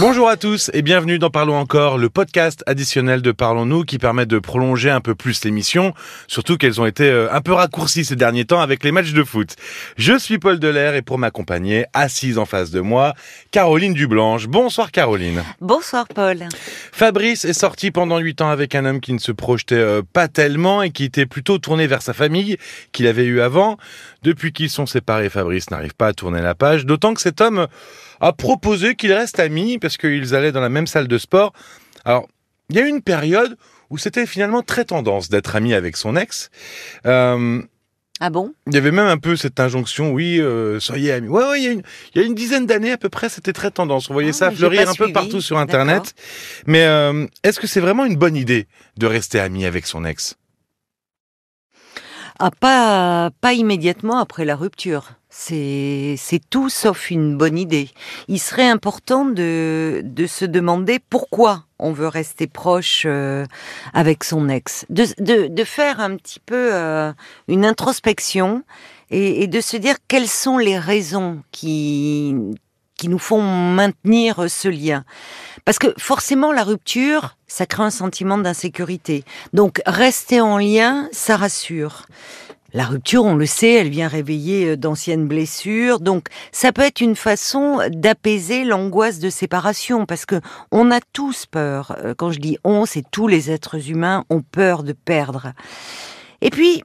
Bonjour à tous et bienvenue dans Parlons encore, le podcast additionnel de Parlons-nous qui permet de prolonger un peu plus l'émission, surtout qu'elles ont été euh, un peu raccourcies ces derniers temps avec les matchs de foot. Je suis Paul Delair et pour m'accompagner, assise en face de moi, Caroline Dublanche. Bonsoir Caroline. Bonsoir Paul. Fabrice est sorti pendant huit ans avec un homme qui ne se projetait euh, pas tellement et qui était plutôt tourné vers sa famille qu'il avait eu avant. Depuis qu'ils sont séparés, Fabrice n'arrive pas à tourner la page, d'autant que cet homme a proposé qu'ils restent amis parce qu'ils allaient dans la même salle de sport. Alors, il y a eu une période où c'était finalement très tendance d'être ami avec son ex. Euh, ah bon? Il y avait même un peu cette injonction, oui, euh, soyez amis. Ouais, ouais, il y a une, il y a une dizaine d'années à peu près, c'était très tendance. On voyait ah, ça fleurir un peu partout sur Internet. Mais euh, est-ce que c'est vraiment une bonne idée de rester ami avec son ex? Ah, pas, pas immédiatement après la rupture. C'est, tout sauf une bonne idée. Il serait important de, de se demander pourquoi on veut rester proche euh, avec son ex. De, de, de, faire un petit peu euh, une introspection et, et, de se dire quelles sont les raisons qui, qui nous font maintenir ce lien. Parce que forcément, la rupture, ça crée un sentiment d'insécurité. Donc, rester en lien, ça rassure. La rupture, on le sait, elle vient réveiller euh, d'anciennes blessures. Donc, ça peut être une façon d'apaiser l'angoisse de séparation, parce que on a tous peur. Euh, quand je dis on, c'est tous les êtres humains ont peur de perdre. Et puis,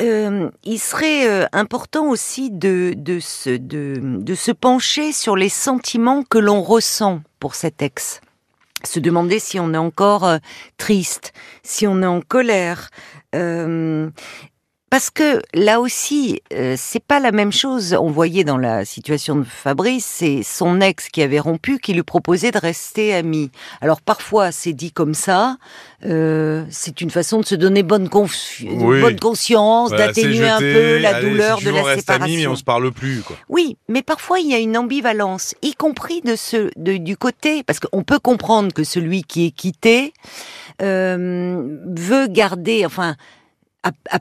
euh, il serait important aussi de, de, se, de, se pencher sur les sentiments que l'on ressent pour cet ex. Se demander si on est encore triste, si on est en colère, parce que là aussi, euh, c'est pas la même chose. On voyait dans la situation de Fabrice, c'est son ex qui avait rompu qui lui proposait de rester ami. Alors parfois, c'est dit comme ça. Euh, c'est une façon de se donner bonne, bonne conscience, d'atténuer un peu la douleur de la reste séparation. Mais on se parle plus. Quoi. Oui, mais parfois il y a une ambivalence, y compris de ce de, du côté, parce qu'on peut comprendre que celui qui est quitté euh, veut garder, enfin, a, a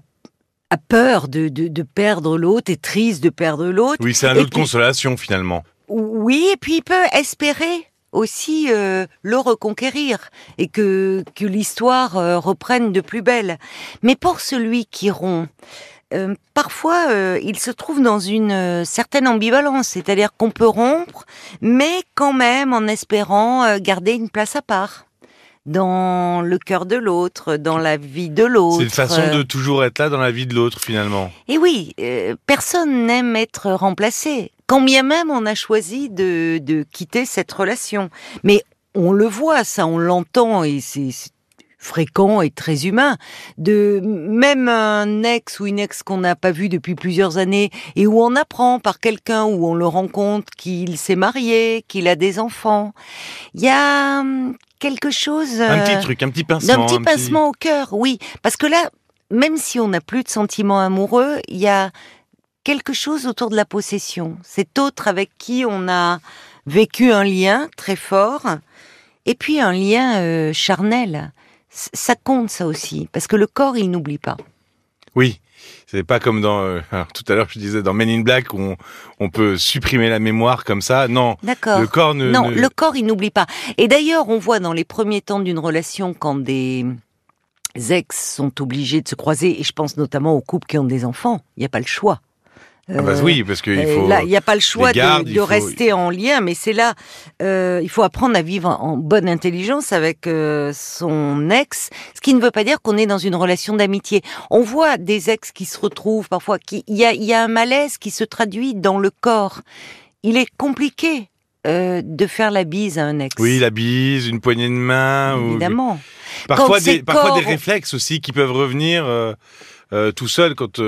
a peur de, de, perdre l'autre, est triste de perdre l'autre. Oui, c'est un autre consolation finalement. Oui, et puis il peut espérer aussi euh, le reconquérir et que, que l'histoire euh, reprenne de plus belle. Mais pour celui qui rompt, euh, parfois il se trouve dans une certaine ambivalence, c'est-à-dire qu'on peut rompre, mais quand même en espérant garder une place à part dans le cœur de l'autre, dans la vie de l'autre. C'est une façon de toujours être là dans la vie de l'autre finalement. Et oui, euh, personne n'aime être remplacé. Quand bien même on a choisi de, de quitter cette relation. Mais on le voit, ça, on l'entend et c'est fréquent et très humain. De même un ex ou une ex qu'on n'a pas vu depuis plusieurs années et où on apprend par quelqu'un où on le rencontre qu'il s'est marié, qu'il a des enfants. Il y a hum, quelque chose. un petit euh, truc, un petit pincement. Un petit pincement au cœur, oui. Parce que là, même si on n'a plus de sentiments amoureux, il y a quelque chose autour de la possession. Cet autre avec qui on a vécu un lien très fort, et puis un lien euh, charnel. Ça compte ça aussi, parce que le corps, il n'oublie pas. Oui, c'est pas comme dans euh, tout à l'heure je disais dans Men in Black où on, peut supprimer la mémoire comme ça. Non, le corps ne non le corps il n'oublie pas. Et d'ailleurs on voit dans les premiers temps d'une relation quand des ex sont obligés de se croiser et je pense notamment aux couples qui ont des enfants, il n'y a pas le choix. Ah bah oui, parce qu'il euh, faut. Là, il n'y a pas le choix de, rester en lien, mais c'est là, euh, il faut apprendre à vivre en bonne intelligence avec euh, son ex, ce qui ne veut pas dire qu'on est dans une relation d'amitié. On voit des ex qui se retrouvent parfois, il y a, y a un malaise qui se traduit dans le corps. Il est compliqué de faire la bise à un ex. Oui, la bise, une poignée de main. Évidemment. Parfois, des, parfois des réflexes aussi qui peuvent revenir tout seuls quand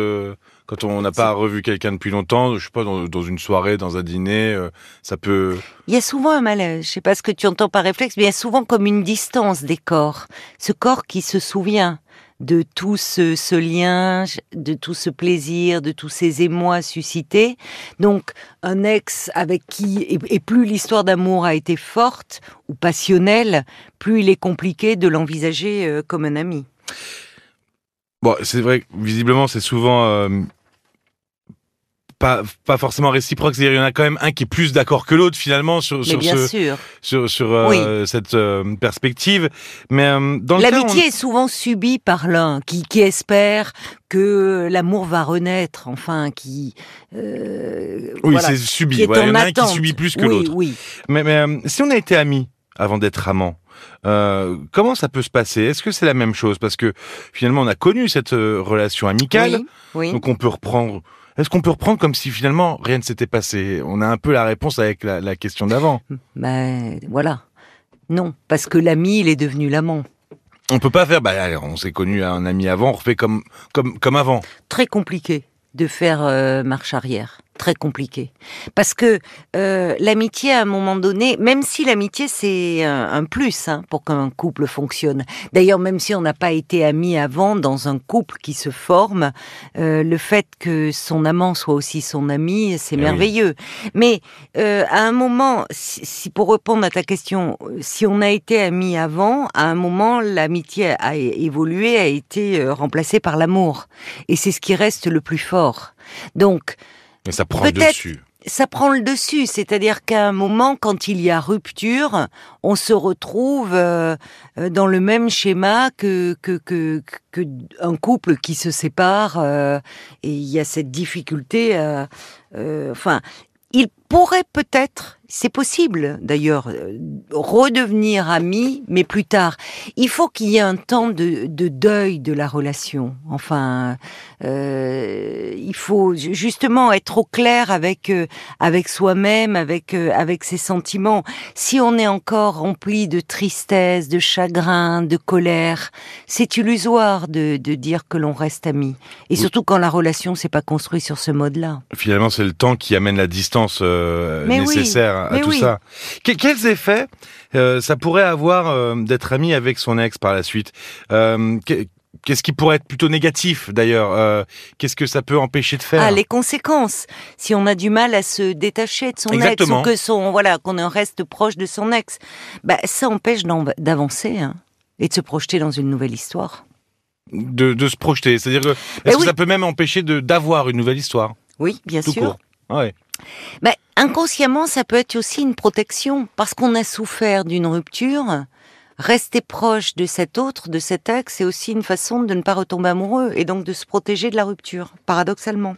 quand on n'a pas revu quelqu'un depuis longtemps, je sais pas, dans, une soirée, dans un dîner, euh, ça peut... Il y a souvent un malaise, je sais pas ce que tu entends par réflexe, mais il y a souvent comme une distance des corps. Ce corps qui se souvient de tout ce, lien, de tout ce plaisir, de tous ces émois suscités. Donc, un ex avec qui, et, plus l'histoire d'amour a été forte ou passionnelle, plus il est compliqué de l'envisager euh, comme un ami. Bon, c'est vrai, visiblement, c'est souvent euh, pas pas forcément réciproque. C'est-à-dire, il y en a quand même un qui est plus d'accord que l'autre finalement sur sur bien ce, sûr. sur, sur euh, cette euh, perspective. Mais euh, dans L'amitié on- est souvent subie par l'un qui, qui espère que l'amour va renaître, enfin qui. euh, oui, voilà, c'est qui subi. est Voilà, il y en a un qui subit plus que oui, l'autre. Oui, Mais, mais euh, si on a été amis avant d'être amants, euh, comment ça peut se passer? Est-ce que c'est la même chose? Parce que finalement, on a connu cette euh, relation amicale, oui, oui. donc on peut reprendre. Est-ce qu'on peut reprendre comme si finalement rien ne s'était passé? On a un peu la réponse avec la, la question d'avant. Ben voilà. Non, parce que l'ami, il est devenu l'amant. On peut pas faire. Bah, allez, on s'est connu un ami avant, on refait comme comme comme avant. Très compliqué de faire euh, marche arrière. Très compliqué. Parce que euh, l'amitié, à un moment donné, même si l'amitié, c'est un, un plus hein, pour qu'un couple fonctionne. D'ailleurs, même si on n'a pas été amis avant, dans un couple qui se forme, euh, le fait que son amant soit aussi son ami, c'est Eh oui. merveilleux. Mais euh, à un moment, si, si pour répondre à ta question, si on a été amis avant, à un moment, l'amitié a évolué, a été remplacée par l'amour. Et c'est ce qui reste le plus fort. Donc, Mais ça prend le dessus. ça prend le dessus, c'est-à-dire qu'à un moment, quand il y a rupture, on se retrouve euh, dans le même schéma que que, que que un couple qui se sépare euh, et il y a cette difficulté. euh, enfin, il pourrait peut-être, c'est possible d'ailleurs, euh, redevenir amis, mais plus tard. Il faut qu'il y ait un temps de, de deuil de la relation. Enfin, euh, il faut ju- justement être au clair avec euh, avec soi-même, avec euh, avec ses sentiments. Si on est encore rempli de tristesse, de chagrin, de colère, c'est illusoire de, de dire que l'on reste amis. Et Oui. surtout quand la relation s'est pas construite sur ce mode-là. Finalement, c'est le temps qui amène la distance euh, Oui, nécessaire à tout oui. ça. Que- quels effets euh, ça pourrait avoir euh, d'être ami avec son ex par la suite? Euh, que- Qu'est-ce qui pourrait être plutôt négatif d'ailleurs? Euh, Qu'est-ce que ça peut empêcher de faire? Ah, les conséquences. Si on a du mal à se détacher de son Exactement. ex ou que son voilà qu'on en reste proche de son ex, bah ça empêche d'avancer hein, et de se projeter dans une nouvelle histoire. de, de se projeter C'est-à-dire que est-ce Ben que oui. ça peut même empêcher d'avoir une nouvelle histoire? Oui, bien tout sûr. court Ouais. Mais inconsciemment, ça peut être aussi une protection parce qu'on a souffert d'une rupture. Rester proche de cet autre, de cet ex, c'est aussi une façon de ne pas retomber amoureux et donc de se protéger de la rupture, paradoxalement.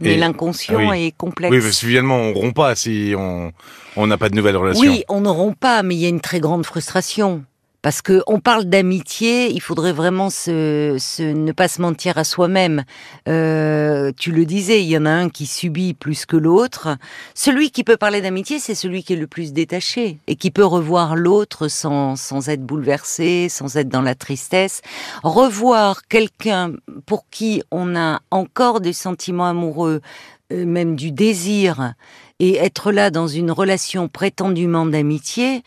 Mais l'inconscient ah oui. est complexe. Oui, parce que finalement, on rompt pas si on on n'a pas de nouvelle relation. Oui, on ne rompt pas, mais il y a une très grande frustration. Parce que on parle d'amitié, il faudrait vraiment se, se- ne pas se mentir à soi-même. Euh, tu le disais, il y en a un qui subit plus que l'autre. Celui qui peut parler d'amitié, c'est celui qui est le plus détaché et qui peut revoir l'autre sans, sans être bouleversé, sans être dans la tristesse. Revoir quelqu'un pour qui on a encore des sentiments amoureux, euh, même du désir, et être là dans une relation prétendument d'amitié,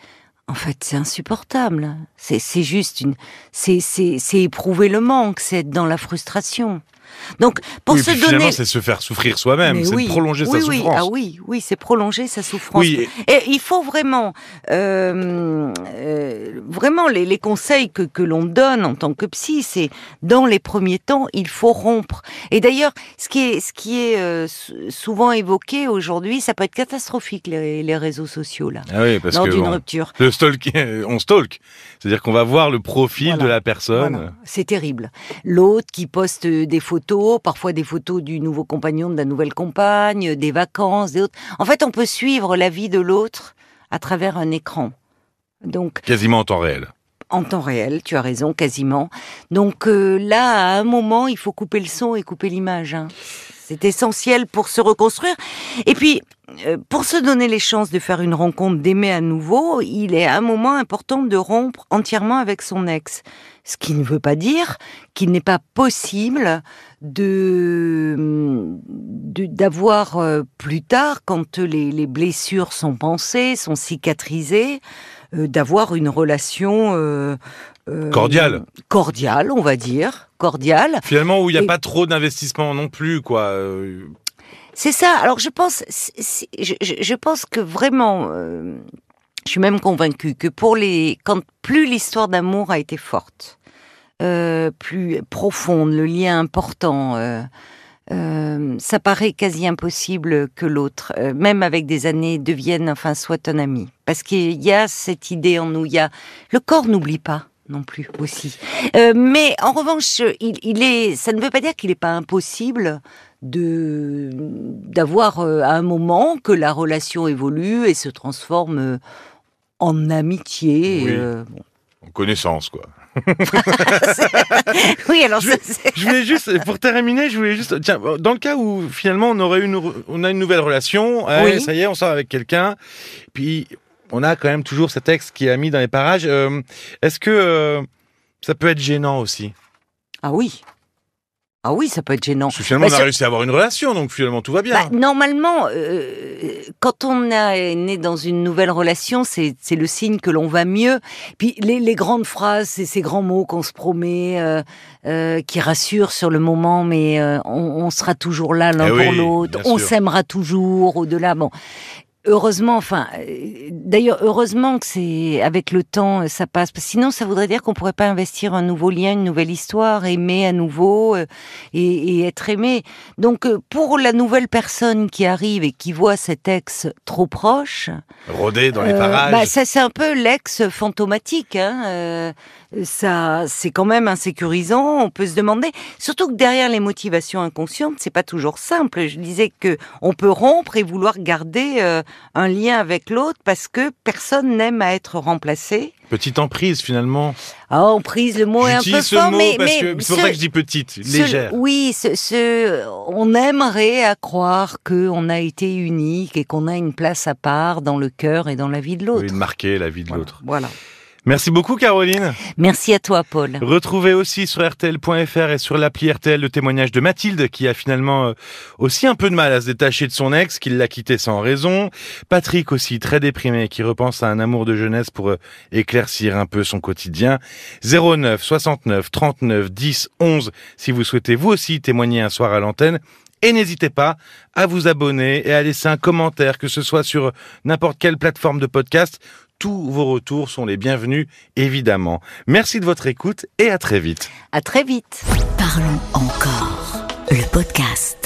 en fait, c'est insupportable. C'est, juste une, c'est, éprouver le manque, c'est être dans la frustration. Donc, pour Oui, se donner. finalement, c'est se faire souffrir soi-même, c'est oui, prolonger oui, sa souffrance. Ah oui, oui, c'est prolonger sa souffrance. Et il faut vraiment, euh, vraiment les, les conseils que, que l'on donne en tant que psy, c'est dans les premiers temps, il faut rompre. Et d'ailleurs, ce qui est, ce qui est euh, sou- souvent évoqué aujourd'hui, ça peut être catastrophique les, les réseaux sociaux là, Ah oui, parce lors d'une rupture. le stalk, on stalk. C'est-à-dire qu'on va voir le profil Voilà. de la personne. Voilà, c'est terrible. L'autre qui poste des photos, parfois des photos du nouveau compagnon, de la nouvelle compagne, des vacances, des autres. En fait, on peut suivre la vie de l'autre à travers un écran. Donc, Quasiment en temps réel. en temps réel, tu as raison, quasiment. Donc euh, là, à un moment, il faut couper le son et couper l'image. hein. C'est essentiel pour se reconstruire. Et puis, pour se donner les chances de faire une rencontre, d'aimer à nouveau, il est à un moment important de rompre entièrement avec son ex. Ce qui ne veut pas dire qu'il n'est pas possible de d'avoir euh, plus tard, quand les, les blessures sont pensées, sont cicatrisées, euh, d'avoir une relation euh, euh, Cordiale. cordiale, on va dire, cordiale. Finalement, où il n'y a Et- pas trop d'investissement non plus, quoi. C'est ça. Alors je pense, je, pense que vraiment, euh, je suis même convaincue que pour les, quand plus l'histoire d'amour a été forte, euh, plus profonde, le lien important, euh, ça paraît quasi impossible que l'autre, même avec des années, devienne, enfin, soit un ami. Parce qu'il y a cette idée en nous. Il y a le corps n'oublie pas non plus aussi. Euh, mais en revanche, il, il, est, ça ne veut pas dire qu'il n'est pas impossible de d'avoir euh, à un moment que la relation évolue et se transforme euh, en amitié. Oui. bon. En connaissance, quoi. oui, alors Je, voulais juste, pour terminer, je voulais juste, tiens, dans le cas où finalement on aurait une, on a une nouvelle relation, hein, ça y est, on sort avec quelqu'un, puis on a quand même toujours cet ex qui a mis dans les parages. euh, Est-ce que euh, ça peut être gênant aussi? Ah oui, ah oui, ça peut être gênant. Parce que finalement, Bah, on a réussi à avoir une relation, donc finalement tout va bien. Bah, normalement, euh, quand on est né dans une nouvelle relation, c'est le signe que l'on va mieux. Puis les, les grandes phrases, c'est ces grands mots qu'on se promet, euh, euh, qui rassurent sur le moment, mais on, on sera toujours là l'un Eh pour oui, l'autre, on s'aimera toujours au-delà. Bon. Heureusement, enfin, euh, d'ailleurs, heureusement que c'est avec le temps euh, ça passe. Parce que sinon, ça voudrait dire qu'on pourrait pas investir un nouveau lien, une nouvelle histoire, aimer à nouveau euh, et, et être aimé. Donc, pour la nouvelle personne qui arrive et qui voit cet ex trop proche, Rôder dans les euh, parages. bah, ça c'est un peu l'ex fantomatique. Hein, euh, ça, c'est quand même insécurisant. On peut se demander, surtout que derrière les motivations inconscientes, c'est pas toujours simple. Je disais que on peut rompre et vouloir garder euh, un lien avec l'autre parce que personne n'aime à être remplacé. Petite emprise finalement. Ah, on prise le mot est un peu ce fort, mot mais, parce mais que c'est pour ça que je dis petite, ce- légère. oui, ce, ce- on aimerait à croire qu'on a été unique et qu'on a une place à part dans le cœur et dans la vie de l'autre. Oui, marquer la vie de Voilà. l'autre. Voilà. Merci beaucoup Caroline. Merci à toi, Paul. Retrouvez aussi sur RTL.fr et sur l'appli RTL le témoignage de Mathilde qui a finalement euh, aussi un peu de mal à se détacher de son ex, qui l'a quitté sans raison. Patrick aussi très déprimé qui repense à un amour de jeunesse pour euh, éclaircir un peu son quotidien. 09 69 39 10 11 si vous souhaitez vous aussi témoigner un soir à l'antenne. Et n'hésitez pas à vous abonner et à laisser un commentaire, que ce soit sur n'importe quelle plateforme de podcast. Tous vos retours sont les bienvenus, évidemment. Merci de votre écoute et à très vite. À très vite. Parlons encore. Le podcast.